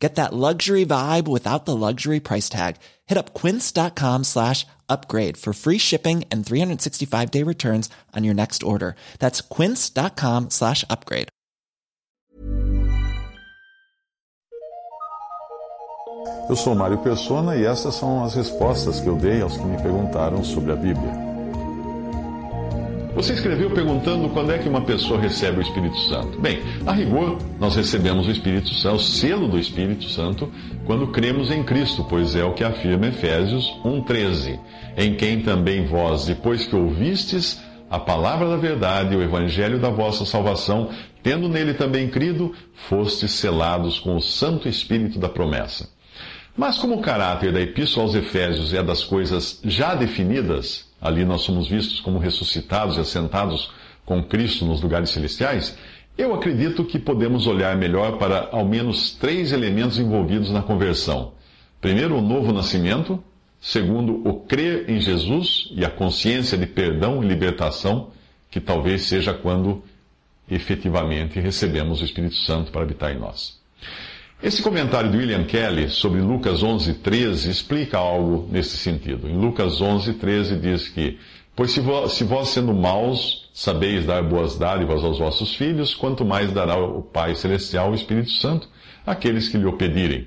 Get that luxury vibe without the luxury price tag. Hit up quince.com slash upgrade for free shipping and 365 day returns on your next order. That's quince.com slash upgrade. Eu sou Mário Persona e essas são as respostas que eu dei aos que me perguntaram sobre a Bíblia. Você escreveu perguntando quando é que uma pessoa recebe o Espírito Santo. Bem, a rigor, nós recebemos o Espírito Santo, o selo do Espírito Santo, quando cremos em Cristo, pois é o que afirma Efésios 1,13. Em quem também vós, depois que ouvistes a palavra da verdade, o evangelho da vossa salvação, tendo nele também crido, fostes selados com o Santo Espírito da promessa. Mas como o caráter da Epístola aos Efésios é das coisas já definidas, ali nós somos vistos como ressuscitados e assentados com Cristo nos lugares celestiais, eu acredito que podemos olhar melhor para ao menos três elementos envolvidos na conversão. Primeiro, o novo nascimento. Segundo, o crer em Jesus e a consciência de perdão e libertação, que talvez seja quando efetivamente recebemos o Espírito Santo para habitar em nós. Esse comentário de William Kelly sobre Lucas 11:13 explica algo nesse sentido. Em Lucas 11:13 diz que: Pois se vós, se vós, sendo maus, sabeis dar boas dádivas aos vossos filhos, quanto mais dará o Pai Celestial o Espírito Santo àqueles que lhe o pedirem.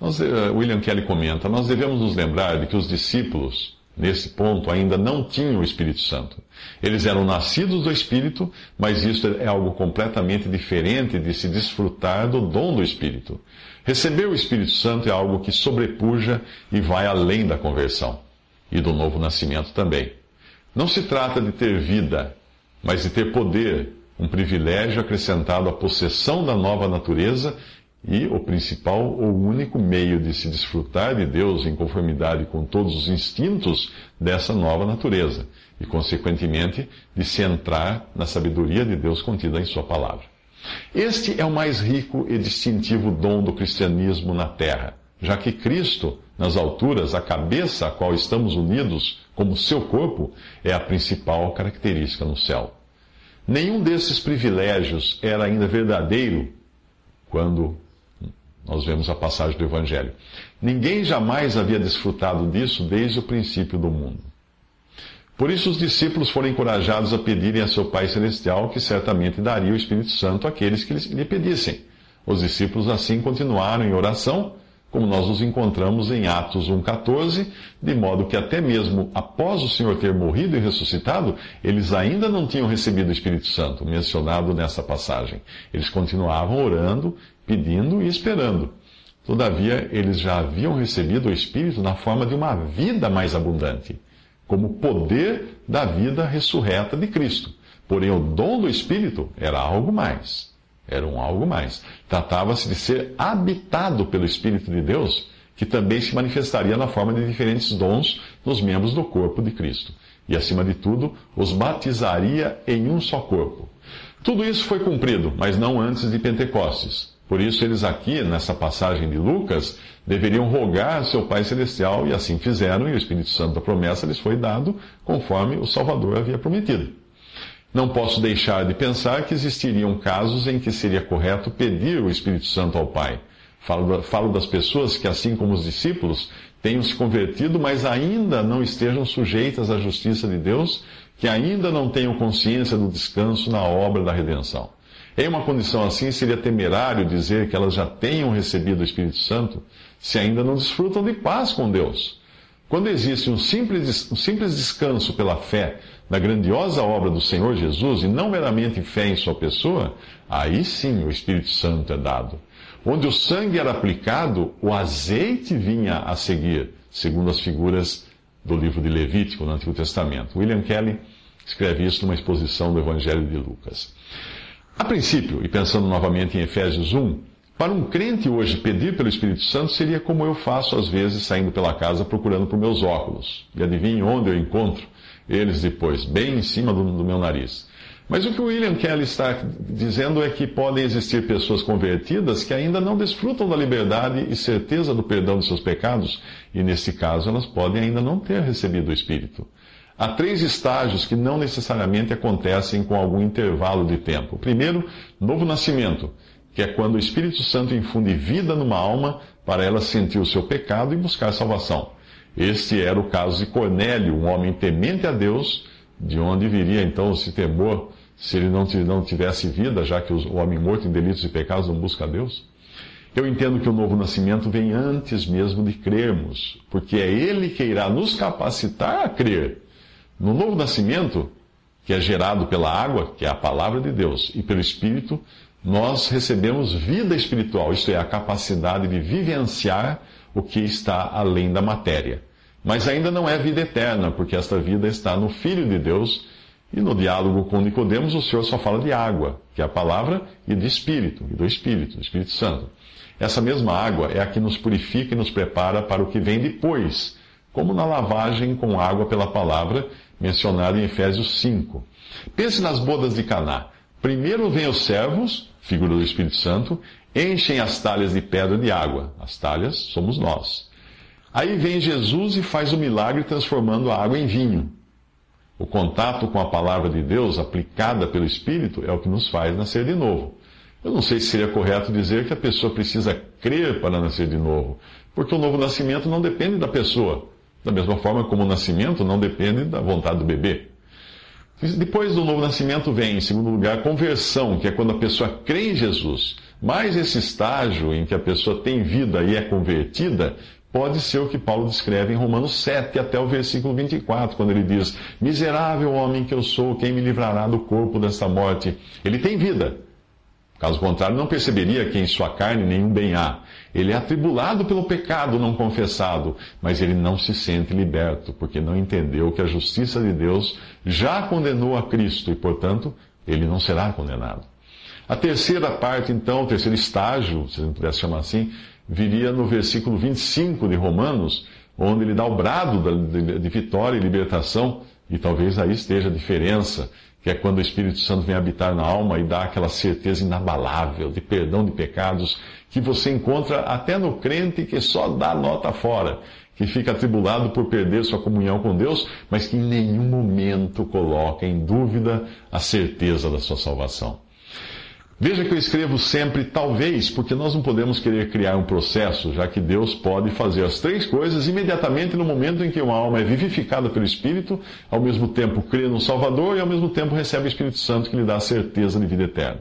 Nós, eh, William Kelly comenta: Nós devemos nos lembrar de que os discípulos nesse ponto, ainda não tinham o Espírito Santo. Eles eram nascidos do Espírito, mas isso é algo completamente diferente de se desfrutar do dom do Espírito. Receber o Espírito Santo é algo que sobrepuja e vai além da conversão e do novo nascimento também. Não se trata de ter vida, mas de ter poder, um privilégio acrescentado à possessão da nova natureza e o principal ou único meio de se desfrutar de Deus em conformidade com todos os instintos dessa nova natureza e, consequentemente, de se entrar na sabedoria de Deus contida em Sua palavra. Este é o mais rico e distintivo dom do cristianismo na terra, já que Cristo, nas alturas, a cabeça a qual estamos unidos como seu corpo, é a principal característica no céu. Nenhum desses privilégios era ainda verdadeiro quando nós vemos a passagem do Evangelho. Ninguém jamais havia desfrutado disso desde o princípio do mundo. Por isso, os discípulos foram encorajados a pedirem a seu Pai Celestial que certamente daria o Espírito Santo àqueles que lhe pedissem. Os discípulos assim continuaram em oração, como nós nos encontramos em Atos 1,14, de modo que até mesmo após o Senhor ter morrido e ressuscitado, eles ainda não tinham recebido o Espírito Santo, mencionado nessa passagem. Eles continuavam orando pedindo e esperando. Todavia, eles já haviam recebido o Espírito na forma de uma vida mais abundante, como poder da vida ressurreta de Cristo. Porém, o dom do Espírito era algo mais. Era um algo mais. Tratava-se de ser habitado pelo Espírito de Deus, que também se manifestaria na forma de diferentes dons nos membros do corpo de Cristo. E, acima de tudo, os batizaria em um só corpo. Tudo isso foi cumprido, mas não antes de Pentecostes. Por isso, eles aqui, nessa passagem de Lucas, deveriam rogar seu Pai Celestial, e assim fizeram, e o Espírito Santo da promessa lhes foi dado, conforme o Salvador havia prometido. Não posso deixar de pensar que existiriam casos em que seria correto pedir o Espírito Santo ao Pai. Falo, falo das pessoas que, assim como os discípulos, tenham se convertido, mas ainda não estejam sujeitas à justiça de Deus, que ainda não tenham consciência do descanso na obra da redenção. Em uma condição assim, seria temerário dizer que elas já tenham recebido o Espírito Santo se ainda não desfrutam de paz com Deus. Quando existe um simples, um simples descanso pela fé na grandiosa obra do Senhor Jesus e não meramente fé em sua pessoa, aí sim o Espírito Santo é dado. Onde o sangue era aplicado, o azeite vinha a seguir, segundo as figuras do livro de Levítico no Antigo Testamento. William Kelly escreve isso numa exposição do Evangelho de Lucas. A princípio, e pensando novamente em Efésios 1, para um crente hoje pedir pelo Espírito Santo seria como eu faço às vezes saindo pela casa procurando por meus óculos. E adivinhe onde eu encontro eles depois, bem em cima do, do meu nariz. Mas o que o William Kelly está dizendo é que podem existir pessoas convertidas que ainda não desfrutam da liberdade e certeza do perdão de seus pecados, e nesse caso elas podem ainda não ter recebido o Espírito. Há três estágios que não necessariamente acontecem com algum intervalo de tempo. Primeiro, novo nascimento, que é quando o Espírito Santo infunde vida numa alma para ela sentir o seu pecado e buscar salvação. Este era o caso de Cornélio, um homem temente a Deus, de onde viria então esse temor se ele não tivesse vida, já que o homem morto em delitos e pecados não busca a Deus? Eu entendo que o novo nascimento vem antes mesmo de crermos, porque é ele que irá nos capacitar a crer. No novo nascimento, que é gerado pela água, que é a palavra de Deus, e pelo Espírito, nós recebemos vida espiritual, isto é, a capacidade de vivenciar o que está além da matéria. Mas ainda não é vida eterna, porque esta vida está no Filho de Deus e no diálogo com Nicodemos, o Senhor só fala de água, que é a palavra, e de Espírito, e do Espírito, do Espírito Santo. Essa mesma água é a que nos purifica e nos prepara para o que vem depois, como na lavagem com água pela palavra, mencionada em Efésios 5. Pense nas bodas de Caná. Primeiro vêm os servos, figura do Espírito Santo, enchem as talhas de pedra de água. As talhas somos nós. Aí vem Jesus e faz o milagre transformando a água em vinho. O contato com a palavra de Deus aplicada pelo Espírito é o que nos faz nascer de novo. Eu não sei se seria correto dizer que a pessoa precisa crer para nascer de novo, porque o novo nascimento não depende da pessoa, da mesma forma como o nascimento não depende da vontade do bebê. Depois do novo nascimento vem, em segundo lugar, a conversão, que é quando a pessoa crê em Jesus. Mas esse estágio em que a pessoa tem vida e é convertida pode ser o que Paulo descreve em Romanos 7 até o versículo 24, quando ele diz: Miserável homem que eu sou, quem me livrará do corpo desta morte? Ele tem vida. Caso contrário, não perceberia que em sua carne nenhum bem há. Ele é atribulado pelo pecado não confessado, mas ele não se sente liberto, porque não entendeu que a justiça de Deus já condenou a Cristo e, portanto, ele não será condenado. A terceira parte, então, o terceiro estágio, se a gente pudesse chamar assim, viria no versículo 25 de Romanos, onde ele dá o brado de vitória e libertação, e talvez aí esteja a diferença, que é quando o Espírito Santo vem habitar na alma e dá aquela certeza inabalável de perdão de pecados, que você encontra até no crente que só dá nota fora, que fica atribulado por perder sua comunhão com Deus, mas que em nenhum momento coloca em dúvida a certeza da sua salvação. Veja que eu escrevo sempre talvez, porque nós não podemos querer criar um processo, já que Deus pode fazer as três coisas imediatamente no momento em que uma alma é vivificada pelo Espírito, ao mesmo tempo crê no Salvador e ao mesmo tempo recebe o Espírito Santo que lhe dá a certeza de vida eterna.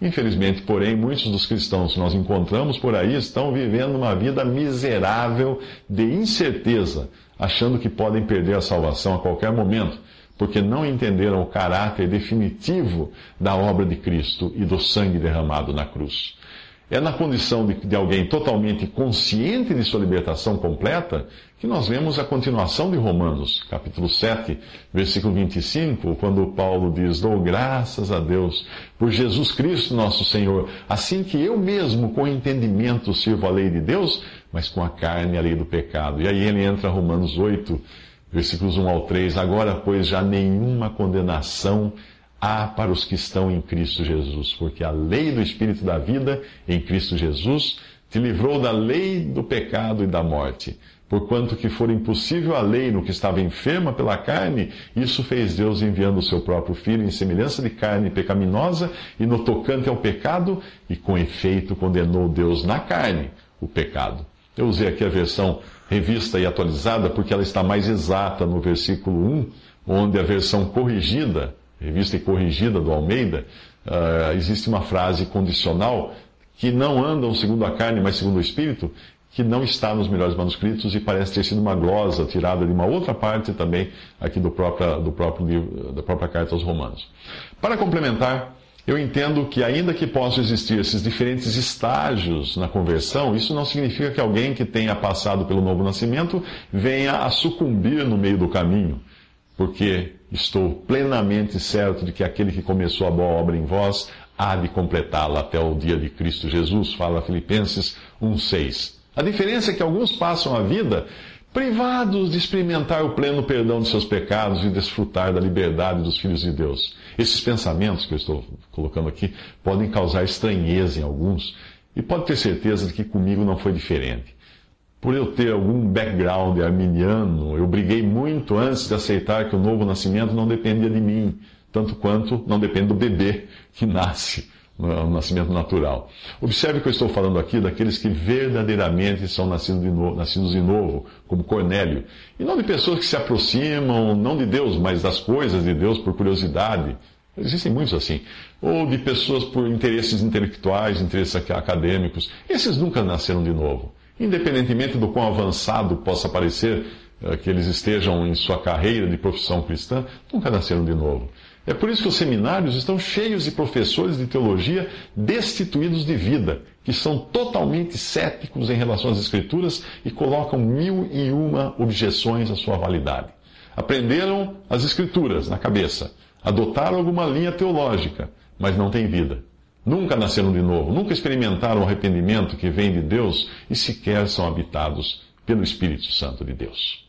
Infelizmente, porém, muitos dos cristãos que nós encontramos por aí estão vivendo uma vida miserável de incerteza, achando que podem perder a salvação a qualquer momento porque não entenderam o caráter definitivo da obra de Cristo e do sangue derramado na cruz. É na condição de, de, alguém totalmente consciente de sua libertação completa que nós vemos a continuação de Romanos, capítulo 7, versículo 25, quando Paulo diz: Dou graças a Deus por Jesus Cristo nosso Senhor, assim que eu mesmo com entendimento sirvo a lei de Deus, mas com a carne a lei do pecado. E aí ele entra Romanos 8, versículos 1 ao 3. Agora, pois, já nenhuma condenação há para os que estão em Cristo Jesus, porque a lei do Espírito da vida em Cristo Jesus te livrou da lei do pecado e da morte. Porquanto que for impossível a lei no que estava enferma pela carne, isso fez Deus enviando o seu próprio Filho em semelhança de carne pecaminosa e no tocante ao pecado, e com efeito condenou Deus na carne o pecado. Eu usei aqui a versão revista e atualizada, porque ela está mais exata no versículo 1, onde a versão corrigida, revista e corrigida do Almeida, uh, existe uma frase condicional que não andam segundo a carne, mas segundo o Espírito, que não está nos melhores manuscritos e parece ter sido uma glosa tirada de uma outra parte também aqui do próprio, do próprio livro, da própria carta aos Romanos. Para complementar, eu entendo que, ainda que possam existir esses diferentes estágios na conversão, isso não significa que alguém que tenha passado pelo novo nascimento venha a sucumbir no meio do caminho, porque estou plenamente certo de que aquele que começou a boa obra em vós há de completá-la até o dia de Cristo Jesus, fala Filipenses 1,6. A diferença é que alguns passam a vida privados de experimentar o pleno perdão de seus pecados e desfrutar da liberdade dos filhos de Deus. Esses pensamentos que eu estou colocando aqui podem causar estranheza em alguns, e pode ter certeza de que comigo não foi diferente. Por eu ter algum background arminiano, eu briguei muito antes de aceitar que o novo nascimento não dependia de mim, tanto quanto não depende do bebê que nasce no nascimento natural. Observe que eu estou falando aqui daqueles que verdadeiramente são nascidos de, novo, nascidos de novo, como Cornélio. E não de pessoas que se aproximam, não de Deus, mas das coisas de Deus por curiosidade. Existem muitos assim. Ou de pessoas por interesses intelectuais, interesses acadêmicos. Esses nunca nasceram de novo. Independentemente do quão avançado possa parecer eh, que eles estejam em sua carreira de profissão cristã, nunca nasceram de novo. É por isso que os seminários estão cheios de professores de teologia destituídos de vida, que são totalmente céticos em relação às Escrituras e colocam mil e uma objeções à sua validade. Aprenderam as Escrituras na cabeça, adotaram alguma linha teológica, mas não têm vida. Nunca nasceram de novo, nunca experimentaram o arrependimento que vem de Deus e sequer são habitados pelo Espírito Santo de Deus.